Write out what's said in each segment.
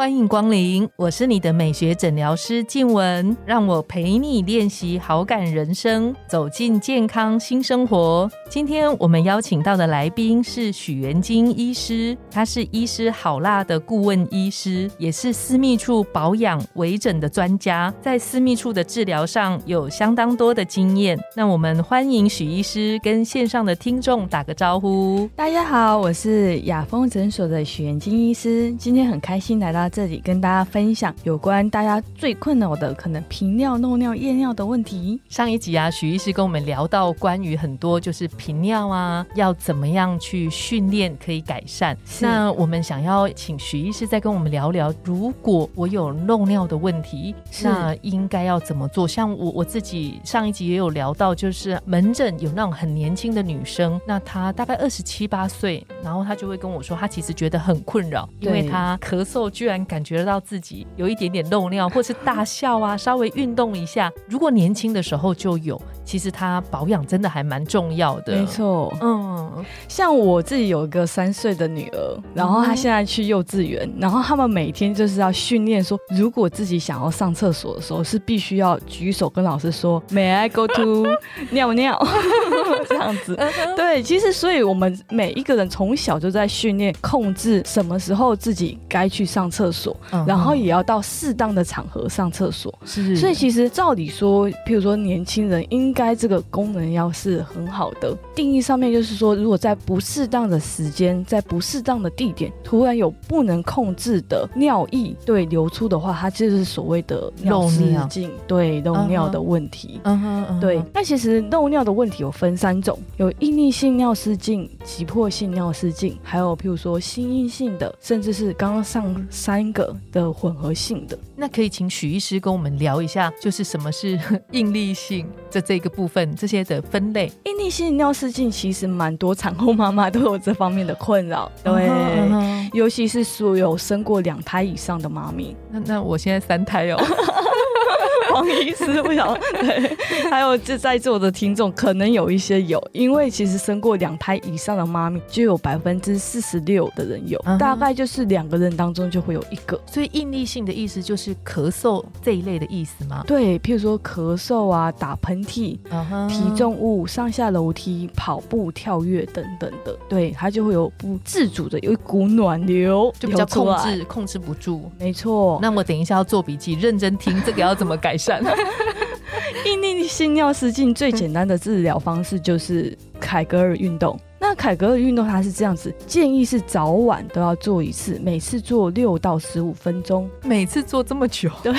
欢迎光临，我是你的美学诊疗师静雯，让我陪你练习好感人生，走进健康新生活。今天我们邀请到的来宾是许元金医师，他是医师好辣的顾问医师，也是私密处保养微整的专家，在私密处的治疗上有相当多的经验。那我们欢迎许医师跟线上的听众打个招呼。大家好，我是雅风诊所的许元金医师，今天很开心来到。这里跟大家分享有关大家最困扰的可能频尿、漏尿、夜尿的问题。上一集啊，许医师跟我们聊到关于很多就是频尿啊，要怎么样去训练可以改善。那我们想要请许医师再跟我们聊聊，如果我有漏尿的问题，那应该要怎么做？像我我自己上一集也有聊到，就是门诊有那种很年轻的女生，那她大概二十七八岁，然后她就会跟我说，她其实觉得很困扰，因为她咳嗽居然。感觉到自己有一点点漏尿，或是大笑啊，稍微运动一下。如果年轻的时候就有，其实它保养真的还蛮重要的。没错，嗯，像我自己有一个三岁的女儿，然后她现在去幼稚园，然后他们每天就是要训练说，如果自己想要上厕所的时候，是必须要举手跟老师说，May I go to 尿尿？这样子。对，其实所以我们每一个人从小就在训练控制什么时候自己该去上厕。所，然后也要到适当的场合上厕所。是，所以其实照理说，譬如说年轻人应该这个功能要是很好的。定义上面就是说，如果在不适当的时间，在不适当的地点，突然有不能控制的尿液对流出的话，它就是所谓的漏尿镜，对漏尿的问题。嗯哼，对。那其实漏尿的问题有分三种，有应力性尿失禁、急迫性尿失禁，还有譬如说心因性的，甚至是刚刚上三。三个的混合性的，那可以请许医师跟我们聊一下，就是什么是应力性的这个部分，这些的分类。应力性尿失禁其实蛮多产后妈妈都有这方面的困扰，对，尤其是所有生过两胎以上的妈咪。那那我现在三胎哦。黄医师不晓对，还有就在座的听众，可能有一些有，因为其实生过两胎以上的妈咪就有百分之四十六的人有，大概就是两个人当中就会有一个。所以应力性的意思就是咳嗽这一类的意思吗？对，譬如说咳嗽啊、打喷嚏、提重物、上下楼梯、跑步、跳跃等等的，对，它就会有不自主的有一股暖流，就比较控制控制不住。没错。那我等一下要做笔记，认真听这个要怎么改善。应力性尿失禁最简单的治疗方式就是凯格尔运动。那凯格尔运动它是这样子，建议是早晚都要做一次，每次做六到十五分钟，每次做这么久，对，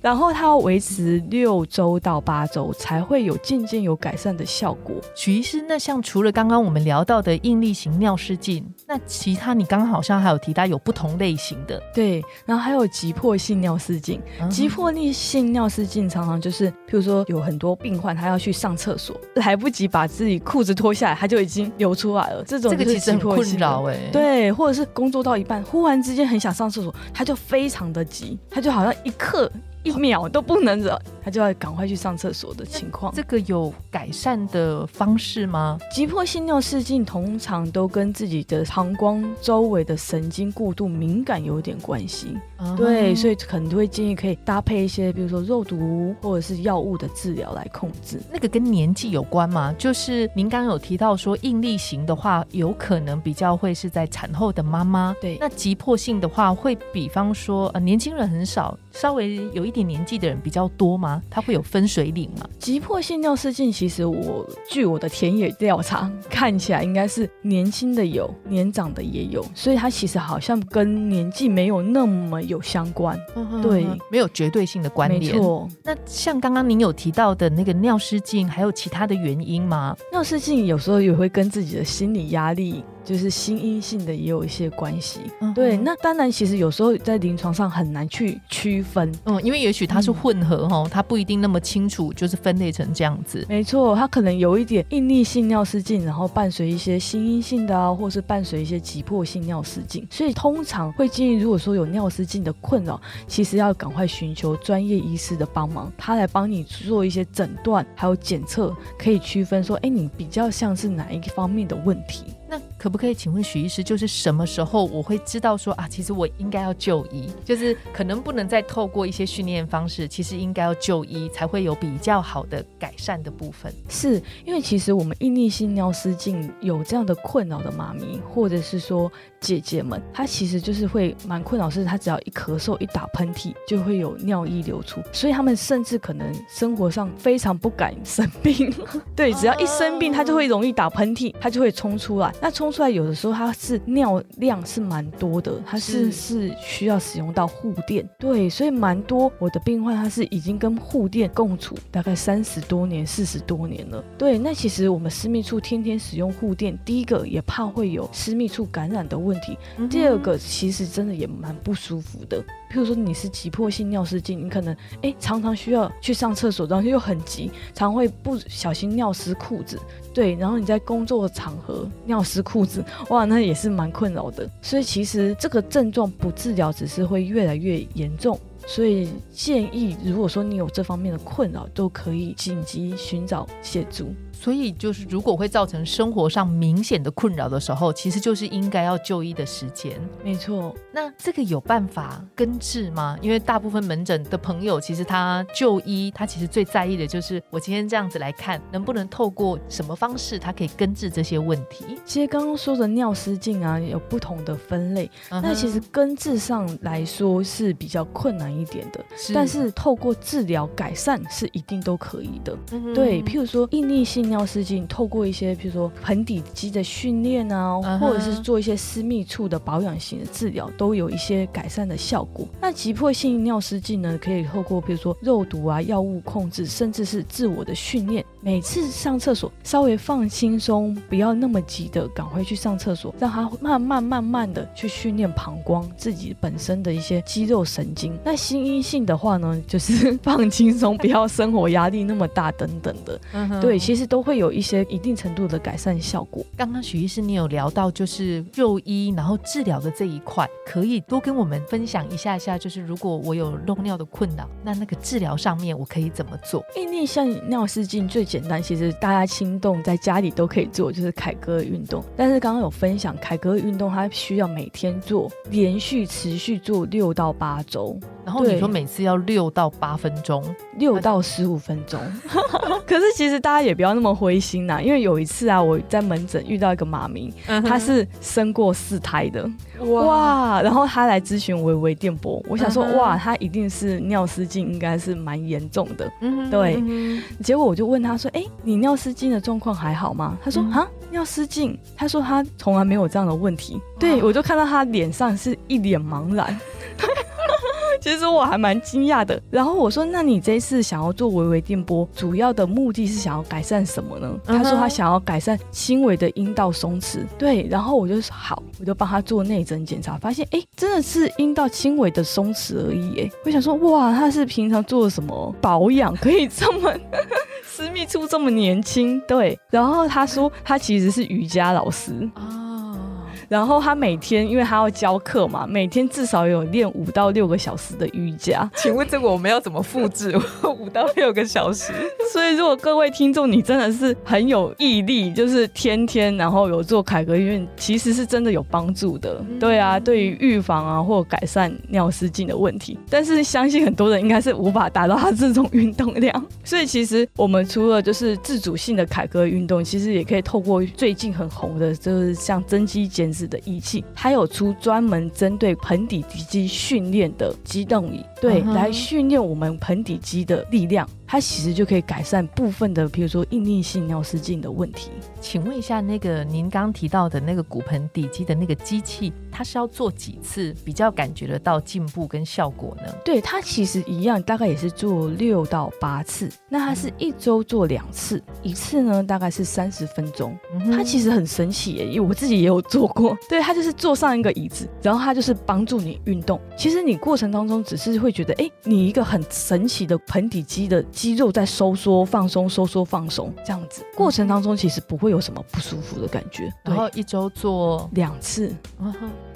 然后它要维持六周到八周才会有渐渐有改善的效果。许医师，那像除了刚刚我们聊到的应力型尿失禁，那其他你刚刚好像还有提到有不同类型的，对，然后还有急迫性尿失禁，急迫性尿失禁常常就是，譬如说有很多病患他要去上厕所，来不及把自己裤子脱下来，他就已经流出。出来了，这种这个其实很困扰哎，对，或者是工作到一半，忽然之间很想上厕所，他就非常的急，他就好像一刻。一秒都不能忍，他就要赶快去上厕所的情况。这个有改善的方式吗？急迫性尿失禁通常都跟自己的膀胱周围的神经过度敏感有点关系。对，所以可能会建议可以搭配一些，比如说肉毒或者是药物的治疗来控制。那个跟年纪有关吗？就是您刚刚有提到说，应力型的话，有可能比较会是在产后的妈妈。对，那急迫性的话，会比方说呃年轻人很少，稍微有一。点年纪的人比较多吗？他会有分水岭吗？急迫性尿失禁，其实我据我的田野调查看起来，应该是年轻的有，年长的也有，所以它其实好像跟年纪没有那么有相关。对，没有绝对性的关联。没错。那像刚刚您有提到的那个尿失禁，还有其他的原因吗？尿失禁有时候也会跟自己的心理压力。就是心因性的也有一些关系。嗯对，那当然，其实有时候在临床上很难去区分。嗯，因为也许它是混合哈，它不一定那么清楚，就是分类成这样子。没错，它可能有一点应力性尿失禁，然后伴随一些心因性的啊，或是伴随一些急迫性尿失禁。所以通常会建议，如果说有尿失禁的困扰，其实要赶快寻求专业医师的帮忙，他来帮你做一些诊断，还有检测，可以区分说，哎，你比较像是哪一个方面的问题。那可不可以请问许医师，就是什么时候我会知道说啊，其实我应该要就医，就是可能不能再透过一些训练方式，其实应该要就医才会有比较好的改善的部分。是因为其实我们应力性尿失禁有这样的困扰的妈咪，或者是说姐姐们，她其实就是会蛮困扰，是她只要一咳嗽、一打喷嚏，就会有尿液流出，所以他们甚至可能生活上非常不敢生病。对，只要一生病，她就会容易打喷嚏，她就会冲出来。那冲出来有的时候它是尿量是蛮多的，它是是需要使用到护垫。对，所以蛮多我的病患他是已经跟护垫共处大概三十多年、四十多年了。对，那其实我们私密处天天使用护垫，第一个也怕会有私密处感染的问题，第二个其实真的也蛮不舒服的。譬如说你是急迫性尿失禁，你可能哎常常需要去上厕所，然后又很急，常会不小心尿湿裤子。对，然后你在工作场合尿湿裤子，哇，那也是蛮困扰的。所以其实这个症状不治疗，只是会越来越严重。所以建议，如果说你有这方面的困扰，都可以紧急寻找协助。所以就是如果会造成生活上明显的困扰的时候，其实就是应该要就医的时间。没错，那这个有办法根治吗？因为大部分门诊的朋友，其实他就医，他其实最在意的就是我今天这样子来看，能不能透过什么方式，他可以根治这些问题。其实刚刚说的尿失禁啊，有不同的分类。嗯那其实根治上来说是比较困难一点的，但是透过治疗改善是一定都可以的。嗯对，譬如说应力性尿失禁，透过一些譬如说盆底肌的训练啊，嗯或者是做一些私密处的保养型的治疗，都有一些改善的效果。那急迫性尿失禁呢，可以透过譬如说肉毒啊、药物控制，甚至是自我的训练。每次上厕所稍微放轻松，不要那么急的赶快去上厕所，让它慢慢慢慢的去训练膀胱自己本身的一些肌肉神经。那心因性的话呢，就是 放轻松，不要生活压力那么大等等的。嗯对，其实都会有一些一定程度的改善效果。刚刚许医师你有聊到就是就医然后治疗的这一块，可以多跟我们分享一下下，就是如果我有漏尿的困扰，那那个治疗上面我可以怎么做？应力像尿失禁最简单，其实大家轻动在家里都可以做，就是凯歌运动。但是刚刚有分享，凯歌运动它需要每天做，连续持续做六到八周，然后你说每次要六到八分钟，六到十五分钟。可是其实大家也不要那么灰心呐、因为有一次啊，我在门诊遇到一个妈咪，她是生过四胎的，哇，然后她来咨询微微电波，我想说嗯哇，她一定是尿失禁，应该是蛮严重的。嗯对嗯结果我就问她说，哎、你尿失禁的状况还好吗？她说嗯啊、尿失禁，她说她从来没有这样的问题。对我就看到她脸上是一脸茫然。其实我还蛮惊讶的，然后我说：“那你这一次想要做微微电波，主要的目的是想要改善什么呢？”他说他想要改善轻微的阴道松弛。对，然后我就说好，我就帮他做内诊检查，发现哎，真的是阴道轻微的松弛而已。哎，我想说哇，他是平常做了什么保养，可以这么 私密处这么年轻？对，然后他说他其实是瑜伽老师。啊，然后他每天，因为他要教课嘛，每天至少有练五到六个小时的瑜伽。请问这个我们要怎么复制五到六个小时？所以，如果各位听众你真的是很有毅力，就是天天然后有做凯格运，其实是真的有帮助的。对啊，对于预防啊或改善尿失禁的问题，但是相信很多人应该是无法达到他这种运动量。所以，其实我们除了就是自主性的凯格运动，其实也可以透过最近很红的，就是像增肌减脂的仪器，还有出专门针对盆底肌训练的机动椅，对，来训练我们盆底肌的力量。还它其实就可以改善部分的，比如说应力性尿失禁的问题。请问一下，那个您刚提到的那个骨盆底肌的那个机器，它是要做几次比较感觉得到进步跟效果呢？对，它其实一样，大概也是做六到八次。那它是一周做两次，一次呢大概是三十分钟。它其实很神奇耶，因为我自己也有做过。对，它就是坐上一个椅子，然后它就是帮助你运动。其实你过程当中只是会觉得，哎，你一个很神奇的盆底肌的肌肉在收缩、放松、收缩、放松这样子。过程当中其实不会有什么不舒服的感觉。然后一周做两次，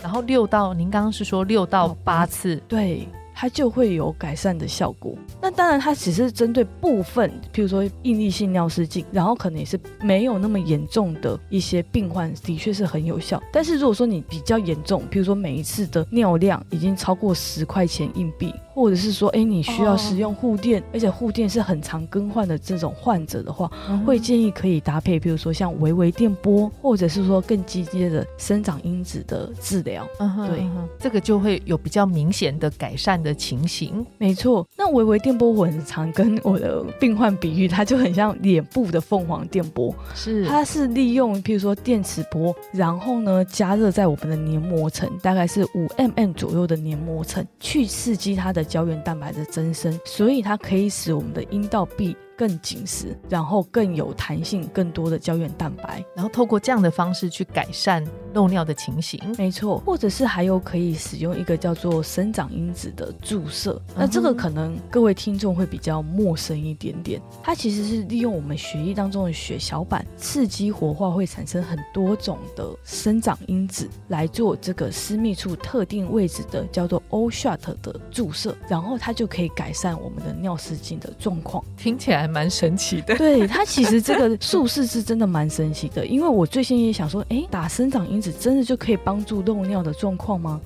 然后六到您刚刚是说六到八次，对。它就会有改善的效果。那当然，它只是针对部分，譬如说应力性尿失禁，然后可能也是没有那么严重的一些病患，的确是很有效。但是如果说你比较严重，譬如说每一次的尿量已经超过十块钱硬币。或者是说，哎，你需要使用护垫，而且护垫是很常更换的这种患者的话，会建议可以搭配，比如说像微微电波，或者是说更激烈的生长因子的治疗。对，这个就会有比较明显的改善的情形。没错，那微微电波我很常跟我的病患比喻，它就很像脸部的凤凰电波，是，它是利用譬如说电磁波，然后呢加热在我们的黏膜层，大概是五 mm 左右的黏膜层，去刺激它的。胶原蛋白的增生，所以它可以使我们的阴道壁。更紧实，然后更有弹性，更多的胶原蛋白，然后透过这样的方式去改善漏尿的情形。没错，或者是还有可以使用一个叫做生长因子的注射。那这个可能各位听众会比较陌生一点点。它其实是利用我们血液当中的血小板刺激活化，会产生很多种的生长因子来做这个私密处特定位置的叫做 O shot 的注射，然后它就可以改善我们的尿失禁的状况。听起来。蛮神奇的，对它其实这个 术式是真的蛮神奇的，因为我最近也想说，哎，打生长因子真的就可以帮助漏尿的状况吗？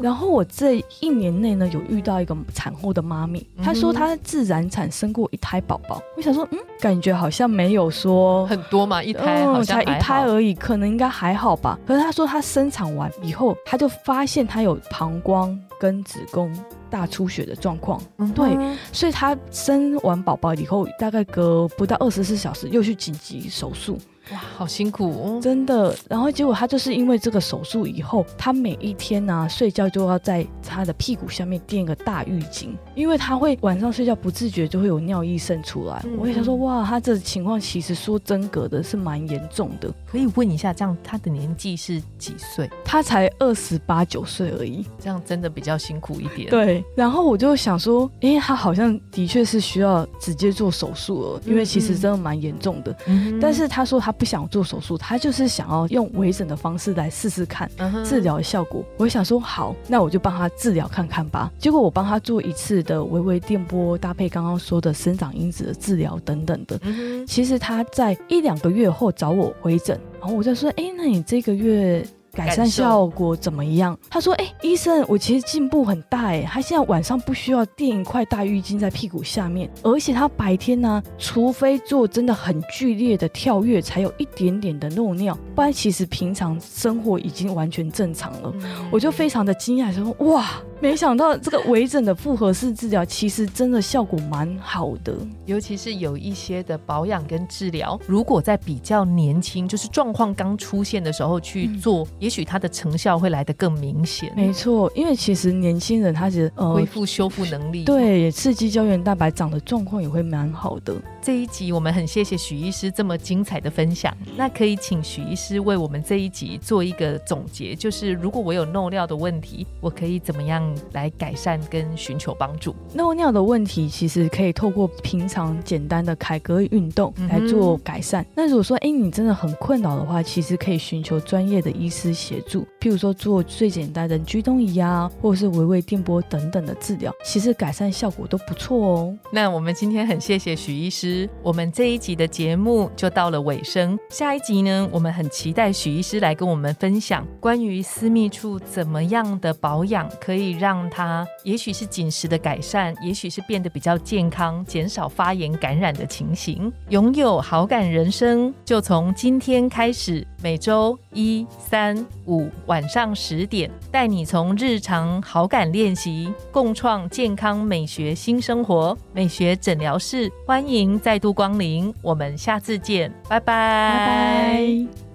然后我这一年内呢，有遇到一个产后的妈咪，她说她自然产生过一胎宝宝，我想说，嗯，感觉好像没有说很多嘛，一胎好像才一胎而已，可能应该还好吧。可是她说她生产完以后，她就发现她有膀胱跟子宫。大出血的状况，对，所以她生完宝宝以后，大概隔不到二十四小时，又去紧急手术。哇，好辛苦，哦真的。然后结果他就是因为这个手术以后，他每一天呢睡觉就要在他的屁股下面垫一个大浴巾，因为他会晚上睡觉不自觉就会有尿意渗出来。我也想说，哇，他这情况其实说真格的是蛮严重的。可以问一下，这样他的年纪是几岁？他才二十八九岁而已，这样真的比较辛苦一点。对。然后我就想说，哎，他好像的确是需要直接做手术了，因为其实真的蛮严重的。但是他说他。不想做手术，他就是想要用微整的方式来试试看治疗的效果。我想说好，那我就帮他治疗看看吧。结果我帮他做一次的微微电波，搭配刚刚说的生长因子的治疗等等的。其实他在一两个月后找我回诊，然后我就说：哎，那你这个月？改善效果怎么样？他说：“哎，医生，我其实进步很大哎。他现在晚上不需要垫一块大浴巾在屁股下面，而且他白天呢，除非做真的很剧烈的跳跃，才有一点点的漏尿，不然其实平常生活已经完全正常了。”我就非常的惊讶，说：“哇，没想到这个微整的复合式治疗其实真的效果蛮好的，尤其是有一些的保养跟治疗，如果在比较年轻，就是状况刚出现的时候去做。”也许它的成效会来得更明显。没错，因为其实年轻人他是呃恢复修复能力，对刺激胶原蛋白长的状况也会蛮好的。这一集我们很谢谢许医师这么精彩的分享。那可以请许医师为我们这一集做一个总结，就是如果我有漏尿的问题，我可以怎么样来改善跟寻求帮助？漏尿的问题其实可以透过平常简单的凯格运动来做改善。那如果说哎你真的很困扰的话，其实可以寻求专业的医师。协助，譬如说做最简单的居东仪啊，或者是微微电波等等的治疗，其实改善效果都不错哦。那我们今天很谢谢许医师，我们这一集的节目就到了尾声。下一集呢，我们很期待许医师来跟我们分享关于私密处怎么样的保养，可以让它也许是紧实的改善也许是变得比较健康减少发炎感染的情形。拥有好感人生就从今天开始每周一三五晚上十点带你从日常好感练习共创健康美学新生活美学诊疗室欢迎再度光临。我们下次见拜拜。拜拜。